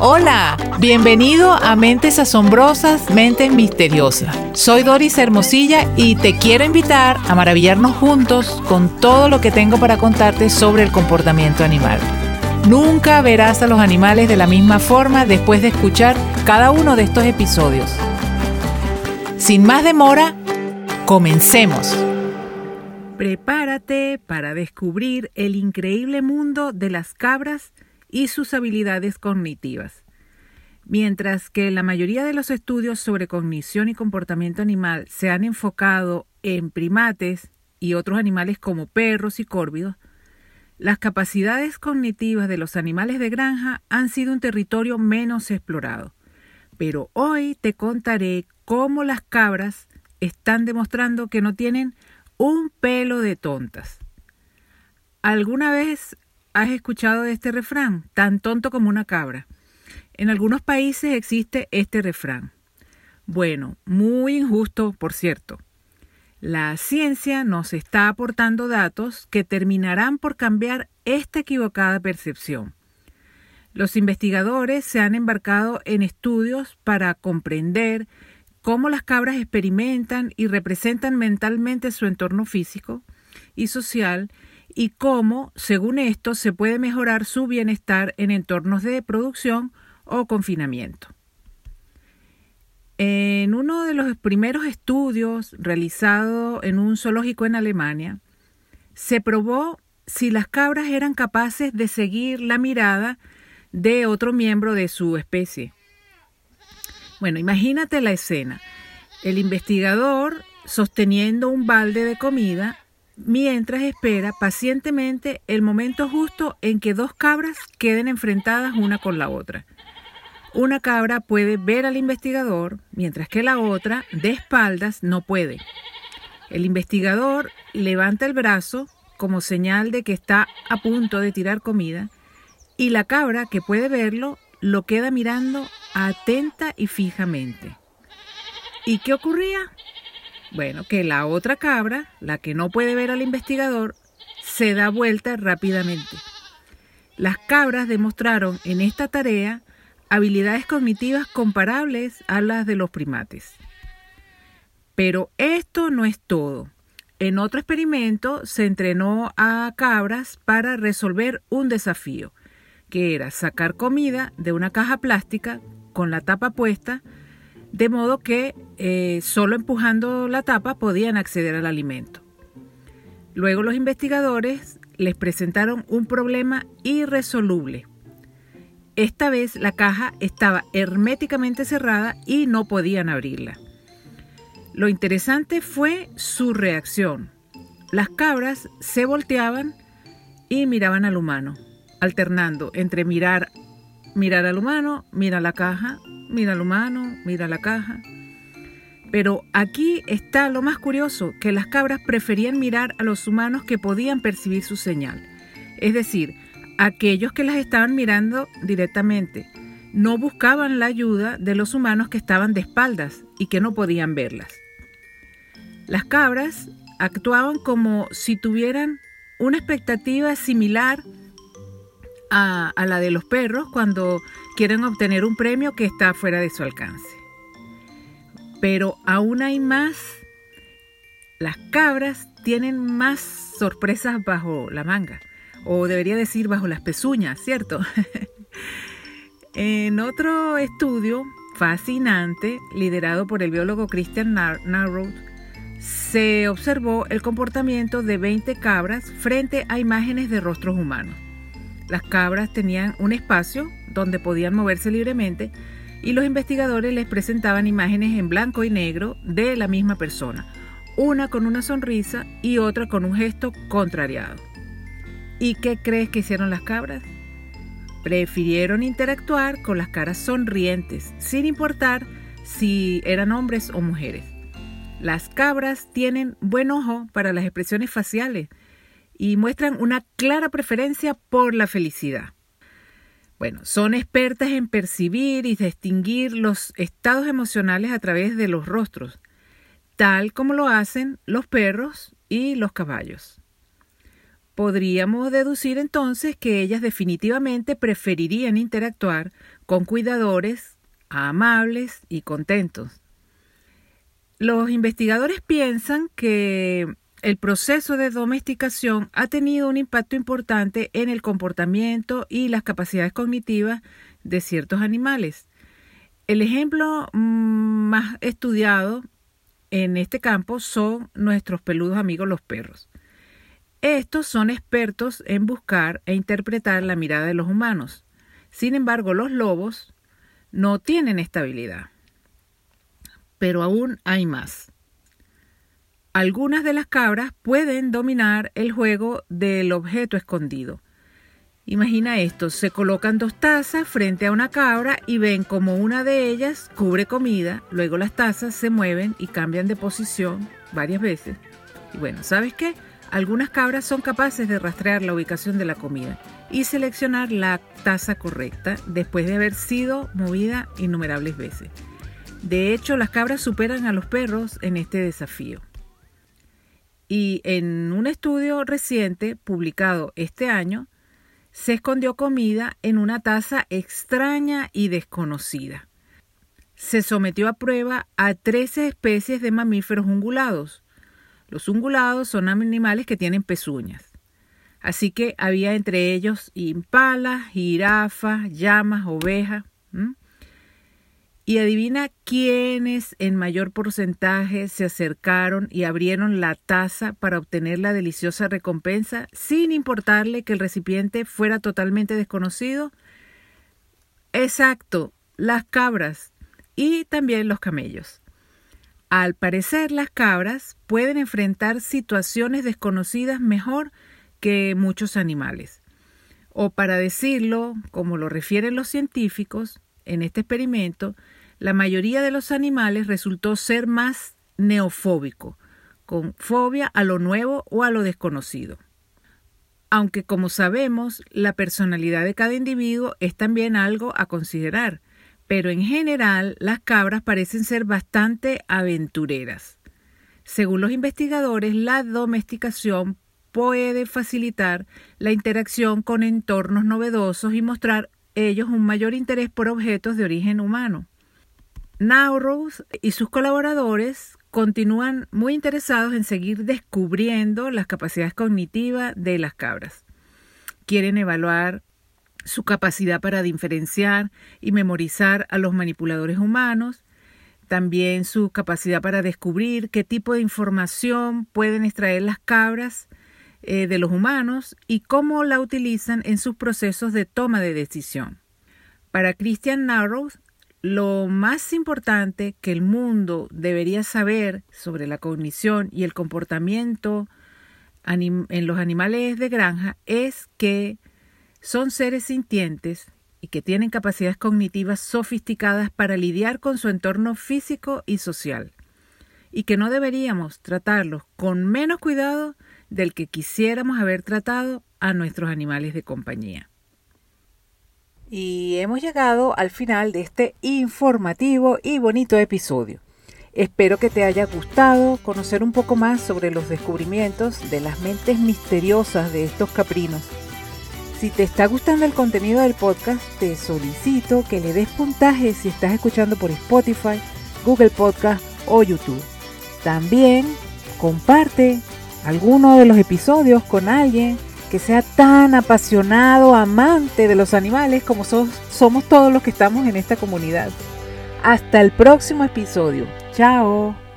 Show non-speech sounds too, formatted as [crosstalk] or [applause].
Hola, bienvenido a Mentes Asombrosas, Mentes Misteriosas. Soy Doris Hermosilla y te quiero invitar a maravillarnos juntos con todo lo que tengo para contarte sobre el comportamiento animal. Nunca verás a los animales de la misma forma después de escuchar cada uno de estos episodios. Sin más demora, comencemos. Prepárate para descubrir el increíble mundo de las cabras y sus habilidades cognitivas. Mientras que la mayoría de los estudios sobre cognición y comportamiento animal se han enfocado en primates y otros animales como perros y córvidos, las capacidades cognitivas de los animales de granja han sido un territorio menos explorado. Pero hoy te contaré cómo las cabras están demostrando que no tienen un pelo de tontas. ¿Alguna vez has escuchado este refrán, tan tonto como una cabra. En algunos países existe este refrán. Bueno, muy injusto, por cierto. La ciencia nos está aportando datos que terminarán por cambiar esta equivocada percepción. Los investigadores se han embarcado en estudios para comprender cómo las cabras experimentan y representan mentalmente su entorno físico y social y cómo, según esto, se puede mejorar su bienestar en entornos de producción o confinamiento. En uno de los primeros estudios realizado en un zoológico en Alemania, se probó si las cabras eran capaces de seguir la mirada de otro miembro de su especie. Bueno, imagínate la escena. El investigador sosteniendo un balde de comida mientras espera pacientemente el momento justo en que dos cabras queden enfrentadas una con la otra. Una cabra puede ver al investigador, mientras que la otra, de espaldas, no puede. El investigador levanta el brazo como señal de que está a punto de tirar comida y la cabra, que puede verlo, lo queda mirando atenta y fijamente. ¿Y qué ocurría? Bueno, que la otra cabra, la que no puede ver al investigador, se da vuelta rápidamente. Las cabras demostraron en esta tarea habilidades cognitivas comparables a las de los primates. Pero esto no es todo. En otro experimento se entrenó a cabras para resolver un desafío, que era sacar comida de una caja plástica con la tapa puesta de modo que eh, solo empujando la tapa podían acceder al alimento. Luego los investigadores les presentaron un problema irresoluble. Esta vez la caja estaba herméticamente cerrada y no podían abrirla. Lo interesante fue su reacción. Las cabras se volteaban y miraban al humano, alternando entre mirar, mirar al humano, mirar la caja, mira al humano, mira la caja. Pero aquí está lo más curioso, que las cabras preferían mirar a los humanos que podían percibir su señal. Es decir, aquellos que las estaban mirando directamente. No buscaban la ayuda de los humanos que estaban de espaldas y que no podían verlas. Las cabras actuaban como si tuvieran una expectativa similar a, la de los perros cuando quieren obtener un premio que está fuera de su alcance. Pero aún hay más. Las cabras tienen más sorpresas bajo la manga, o debería decir bajo las pezuñas, ¿cierto? [laughs] en otro estudio fascinante, liderado por el biólogo Christian Narrow, se observó el comportamiento de 20 cabras frente a imágenes de rostros humanos. Las cabras tenían un espacio donde podían moverse libremente y los investigadores les presentaban imágenes en blanco y negro de la misma persona, una con una sonrisa y otra con un gesto contrariado. ¿Y qué crees que hicieron las cabras? Prefirieron interactuar con las caras sonrientes, sin importar si eran hombres o mujeres. Las cabras tienen buen ojo para las expresiones faciales y muestran una clara preferencia por la felicidad. Bueno, son expertas en percibir y distinguir los estados emocionales a través de los rostros, tal como lo hacen los perros y los caballos. podríamos deducir entonces que ellas definitivamente preferirían interactuar con cuidadores amables y contentos. Los investigadores piensan que el proceso de domesticación ha tenido un impacto importante en el comportamiento y las capacidades cognitivas de ciertos animales. El ejemplo mm, más estudiado en este campo son nuestros peludos amigos los perros. Estos son expertos en buscar e interpretar la mirada de los humanos. Sin embargo, los lobos no tienen estabilidad. Pero aún hay más. Algunas de las cabras pueden dominar el juego del objeto escondido. Imagina esto, se colocan dos tazas frente a una cabra y ven como una de ellas cubre comida, luego las tazas se mueven y cambian de posición varias veces. Y bueno, ¿sabes qué? Algunas cabras son capaces de rastrear la ubicación de la comida y seleccionar la taza correcta después de haber sido movida innumerables veces. De hecho, las cabras superan a los perros en este desafío. Y en un estudio reciente publicado este año, se escondió comida en una taza extraña y desconocida. Se sometió a prueba a 13 especies de mamíferos ungulados, los ungulados son animales que tienen pezuñas. Así que había entre ellos impalas, jirafas, llamas, ovejas. Y adivina quiénes en mayor porcentaje se acercaron y abrieron la taza para obtener la deliciosa recompensa sin importarle que el recipiente fuera totalmente desconocido. Exacto, las cabras y también los camellos. Al parecer, las cabras pueden enfrentar situaciones desconocidas mejor que muchos animales. O para decirlo, como lo refieren los científicos, en este experimento, la mayoría de los animales resultó ser más neofóbico, con fobia a lo nuevo o a lo desconocido. Aunque como sabemos, la personalidad de cada individuo es también algo a considerar, pero en general las cabras parecen ser bastante aventureras. Según los investigadores, la domesticación puede facilitar la interacción con entornos novedosos y mostrar ellos un mayor interés por objetos de origen humano. Naurous y sus colaboradores continúan muy interesados en seguir descubriendo las capacidades cognitivas de las cabras. Quieren evaluar su capacidad para diferenciar y memorizar a los manipuladores humanos, también su capacidad para descubrir qué tipo de información pueden extraer las cabras eh, de los humanos y cómo la utilizan en sus procesos de toma de decisión. Para Christian Narrows, lo más importante que el mundo debería saber sobre la cognición y el comportamiento en los animales de granja es que son seres sintientes y que tienen capacidades cognitivas sofisticadas para lidiar con su entorno físico y social, y que no deberíamos tratarlos con menos cuidado del que quisiéramos haber tratado a nuestros animales de compañía. Y hemos llegado al final de este informativo y bonito episodio. Espero que te haya gustado conocer un poco más sobre los descubrimientos de las mentes misteriosas de estos caprinos si te está gustando el contenido del podcast, te solicito que le des puntaje si estás escuchando por Spotify, Google Podcast o YouTube. También comparte alguno de los episodios con alguien que sea tan apasionado, amante de los animales como somos todos los que estamos en esta comunidad. Hasta el próximo episodio. Chao.